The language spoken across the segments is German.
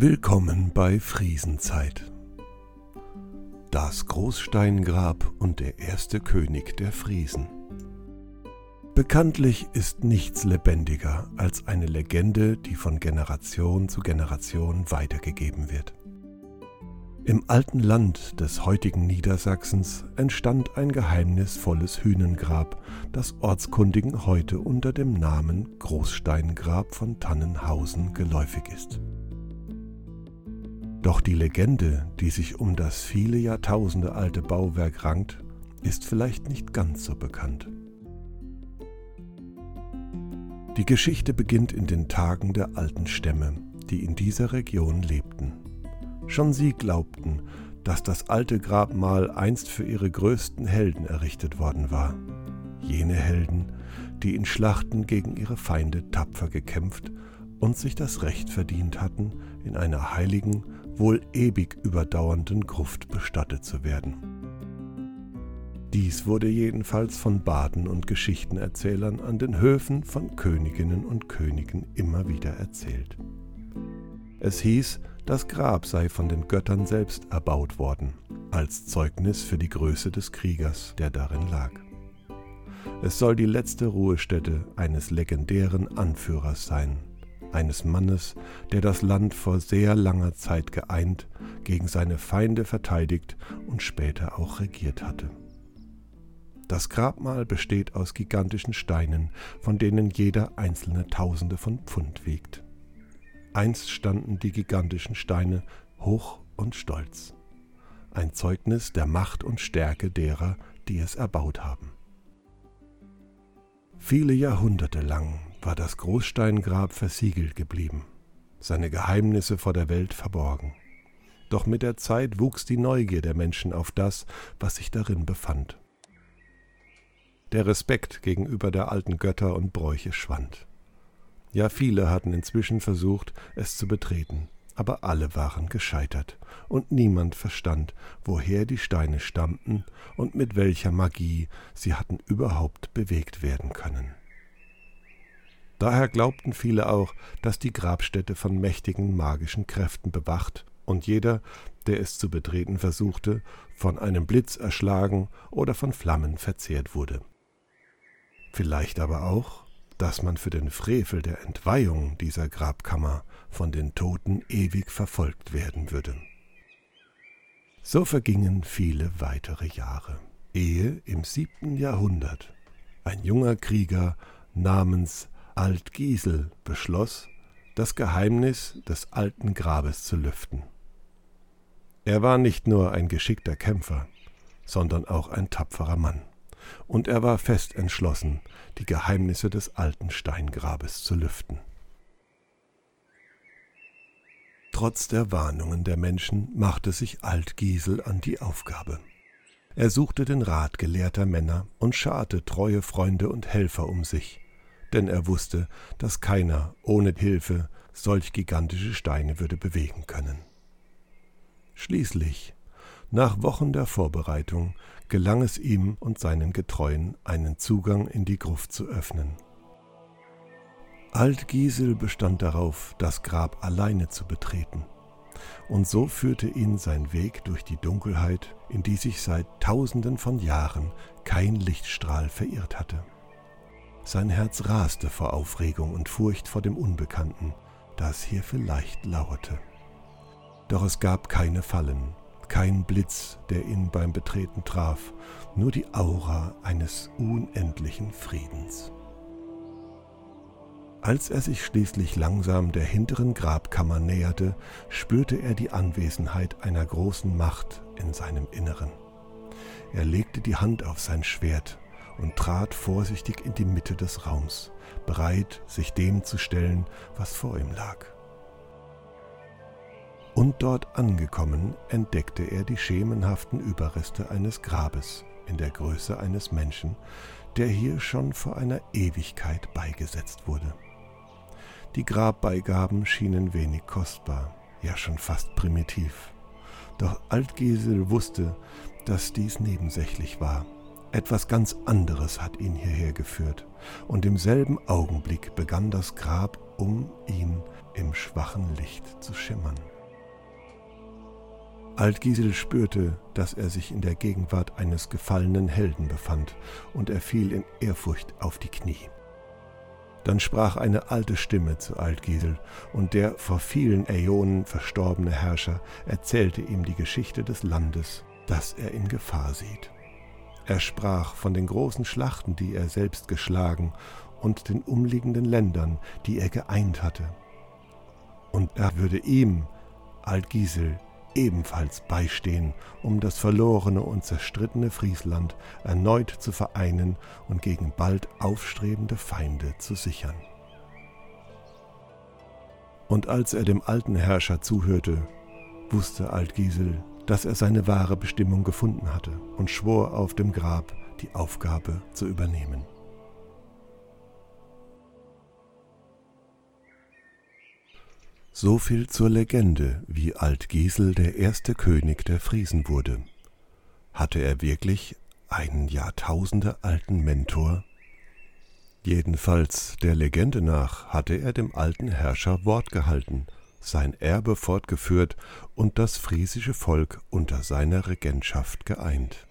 Willkommen bei Friesenzeit. Das Großsteingrab und der erste König der Friesen. Bekanntlich ist nichts lebendiger als eine Legende, die von Generation zu Generation weitergegeben wird. Im alten Land des heutigen Niedersachsens entstand ein geheimnisvolles Hünengrab, das Ortskundigen heute unter dem Namen Großsteingrab von Tannenhausen geläufig ist. Doch die Legende, die sich um das viele Jahrtausende alte Bauwerk rankt, ist vielleicht nicht ganz so bekannt. Die Geschichte beginnt in den Tagen der alten Stämme, die in dieser Region lebten. Schon sie glaubten, dass das alte Grabmal einst für ihre größten Helden errichtet worden war. Jene Helden, die in Schlachten gegen ihre Feinde tapfer gekämpft und sich das Recht verdient hatten, in einer heiligen, wohl ewig überdauernden Gruft bestattet zu werden. Dies wurde jedenfalls von Baden und Geschichtenerzählern an den Höfen von Königinnen und Königen immer wieder erzählt. Es hieß, das Grab sei von den Göttern selbst erbaut worden, als Zeugnis für die Größe des Kriegers, der darin lag. Es soll die letzte Ruhestätte eines legendären Anführers sein, eines Mannes, der das Land vor sehr langer Zeit geeint, gegen seine Feinde verteidigt und später auch regiert hatte. Das Grabmal besteht aus gigantischen Steinen, von denen jeder einzelne Tausende von Pfund wiegt. Einst standen die gigantischen Steine hoch und stolz, ein Zeugnis der Macht und Stärke derer, die es erbaut haben. Viele Jahrhunderte lang war das Großsteingrab versiegelt geblieben, seine Geheimnisse vor der Welt verborgen. Doch mit der Zeit wuchs die Neugier der Menschen auf das, was sich darin befand. Der Respekt gegenüber der alten Götter und Bräuche schwand. Ja, viele hatten inzwischen versucht, es zu betreten, aber alle waren gescheitert, und niemand verstand, woher die Steine stammten und mit welcher Magie sie hatten überhaupt bewegt werden können. Daher glaubten viele auch, dass die Grabstätte von mächtigen magischen Kräften bewacht und jeder, der es zu betreten versuchte, von einem Blitz erschlagen oder von Flammen verzehrt wurde. Vielleicht aber auch, dass man für den Frevel der Entweihung dieser Grabkammer von den Toten ewig verfolgt werden würde. So vergingen viele weitere Jahre, ehe im siebten Jahrhundert ein junger Krieger namens Altgiesel beschloss, das Geheimnis des alten Grabes zu lüften. Er war nicht nur ein geschickter Kämpfer, sondern auch ein tapferer Mann, und er war fest entschlossen, die Geheimnisse des alten Steingrabes zu lüften. Trotz der Warnungen der Menschen machte sich Altgiesel an die Aufgabe. Er suchte den Rat gelehrter Männer und scharte treue Freunde und Helfer um sich, denn er wusste, dass keiner ohne Hilfe solch gigantische Steine würde bewegen können. Schließlich, nach Wochen der Vorbereitung, gelang es ihm und seinen Getreuen, einen Zugang in die Gruft zu öffnen. Altgiesel bestand darauf, das Grab alleine zu betreten, und so führte ihn sein Weg durch die Dunkelheit, in die sich seit tausenden von Jahren kein Lichtstrahl verirrt hatte. Sein Herz raste vor Aufregung und Furcht vor dem Unbekannten, das hier vielleicht lauerte. Doch es gab keine Fallen, kein Blitz, der ihn beim Betreten traf, nur die Aura eines unendlichen Friedens. Als er sich schließlich langsam der hinteren Grabkammer näherte, spürte er die Anwesenheit einer großen Macht in seinem Inneren. Er legte die Hand auf sein Schwert und trat vorsichtig in die Mitte des Raums, bereit, sich dem zu stellen, was vor ihm lag. Und dort angekommen, entdeckte er die schemenhaften Überreste eines Grabes in der Größe eines Menschen, der hier schon vor einer Ewigkeit beigesetzt wurde. Die Grabbeigaben schienen wenig kostbar, ja schon fast primitiv. Doch Altgesel wusste, dass dies nebensächlich war etwas ganz anderes hat ihn hierher geführt, und im selben Augenblick begann das Grab um ihn im schwachen Licht zu schimmern. Altgiesel spürte, dass er sich in der Gegenwart eines gefallenen Helden befand, und er fiel in Ehrfurcht auf die Knie. Dann sprach eine alte Stimme zu Altgiesel, und der vor vielen Äonen verstorbene Herrscher erzählte ihm die Geschichte des Landes, das er in Gefahr sieht. Er sprach von den großen Schlachten, die er selbst geschlagen, und den umliegenden Ländern, die er geeint hatte. Und er würde ihm, Altgiesel, ebenfalls beistehen, um das verlorene und zerstrittene Friesland erneut zu vereinen und gegen bald aufstrebende Feinde zu sichern. Und als er dem alten Herrscher zuhörte, wusste Altgiesel, dass er seine wahre Bestimmung gefunden hatte und schwor auf dem Grab, die Aufgabe zu übernehmen. So viel zur Legende, wie Altgiesel der erste König der Friesen wurde. Hatte er wirklich einen Jahrtausende alten Mentor? Jedenfalls der Legende nach hatte er dem alten Herrscher Wort gehalten, sein Erbe fortgeführt und das friesische Volk unter seiner Regentschaft geeint.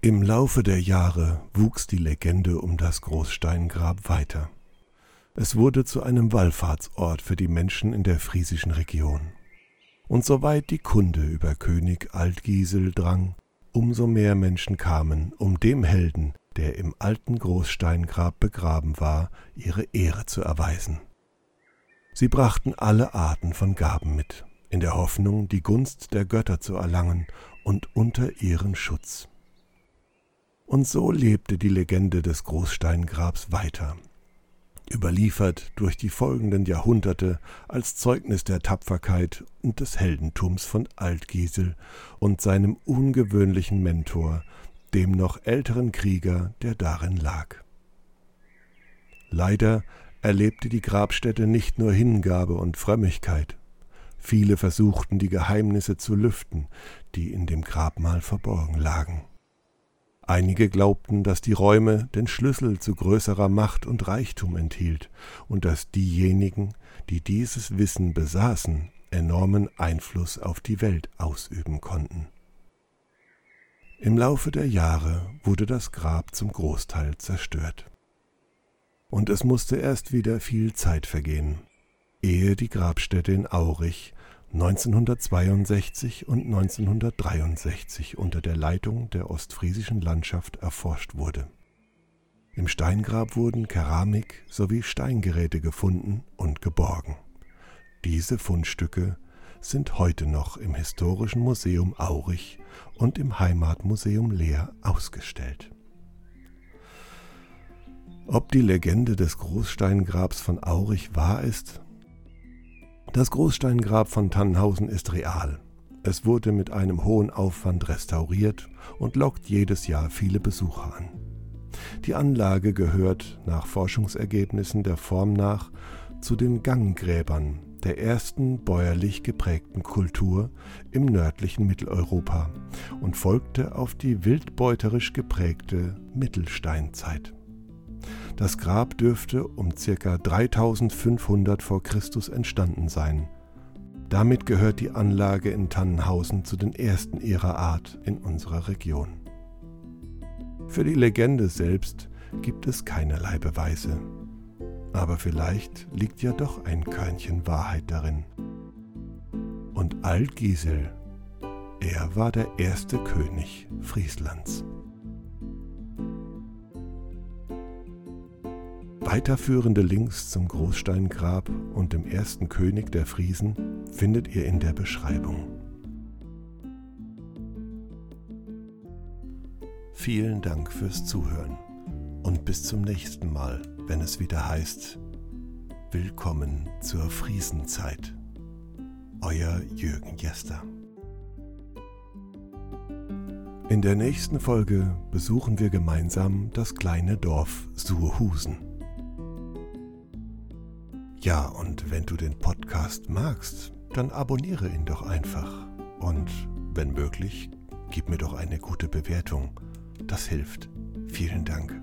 Im Laufe der Jahre wuchs die Legende um das Großsteingrab weiter. Es wurde zu einem Wallfahrtsort für die Menschen in der friesischen Region. Und soweit die Kunde über König Altgiesel drang, umso mehr Menschen kamen, um dem Helden, der im alten Großsteingrab begraben war, ihre Ehre zu erweisen. Sie brachten alle Arten von Gaben mit, in der Hoffnung, die Gunst der Götter zu erlangen und unter ihren Schutz. Und so lebte die Legende des Großsteingrabs weiter, überliefert durch die folgenden Jahrhunderte als Zeugnis der Tapferkeit und des Heldentums von Altgiesel und seinem ungewöhnlichen Mentor, dem noch älteren Krieger, der darin lag. Leider erlebte die Grabstätte nicht nur Hingabe und Frömmigkeit. Viele versuchten die Geheimnisse zu lüften, die in dem Grabmal verborgen lagen. Einige glaubten, dass die Räume den Schlüssel zu größerer Macht und Reichtum enthielt und dass diejenigen, die dieses Wissen besaßen, enormen Einfluss auf die Welt ausüben konnten. Im Laufe der Jahre wurde das Grab zum Großteil zerstört. Und es musste erst wieder viel Zeit vergehen, ehe die Grabstätte in Aurich 1962 und 1963 unter der Leitung der ostfriesischen Landschaft erforscht wurde. Im Steingrab wurden Keramik sowie Steingeräte gefunden und geborgen. Diese Fundstücke sind heute noch im Historischen Museum Aurich und im Heimatmuseum Leer ausgestellt. Ob die Legende des Großsteingrabs von Aurich wahr ist, das Großsteingrab von Tannhausen ist real. Es wurde mit einem hohen Aufwand restauriert und lockt jedes Jahr viele Besucher an. Die Anlage gehört nach Forschungsergebnissen der Form nach zu den Ganggräbern der ersten bäuerlich geprägten Kultur im nördlichen Mitteleuropa und folgte auf die wildbeuterisch geprägte Mittelsteinzeit. Das Grab dürfte um ca. 3500 v. Chr. entstanden sein. Damit gehört die Anlage in Tannenhausen zu den ersten ihrer Art in unserer Region. Für die Legende selbst gibt es keinerlei Beweise. Aber vielleicht liegt ja doch ein Körnchen Wahrheit darin. Und Altgiesel, er war der erste König Frieslands. Weiterführende Links zum Großsteingrab und dem ersten König der Friesen findet ihr in der Beschreibung. Vielen Dank fürs Zuhören und bis zum nächsten Mal, wenn es wieder heißt Willkommen zur Friesenzeit. Euer Jürgen Jester. In der nächsten Folge besuchen wir gemeinsam das kleine Dorf Surhusen. Ja, und wenn du den Podcast magst, dann abonniere ihn doch einfach. Und wenn möglich, gib mir doch eine gute Bewertung. Das hilft. Vielen Dank.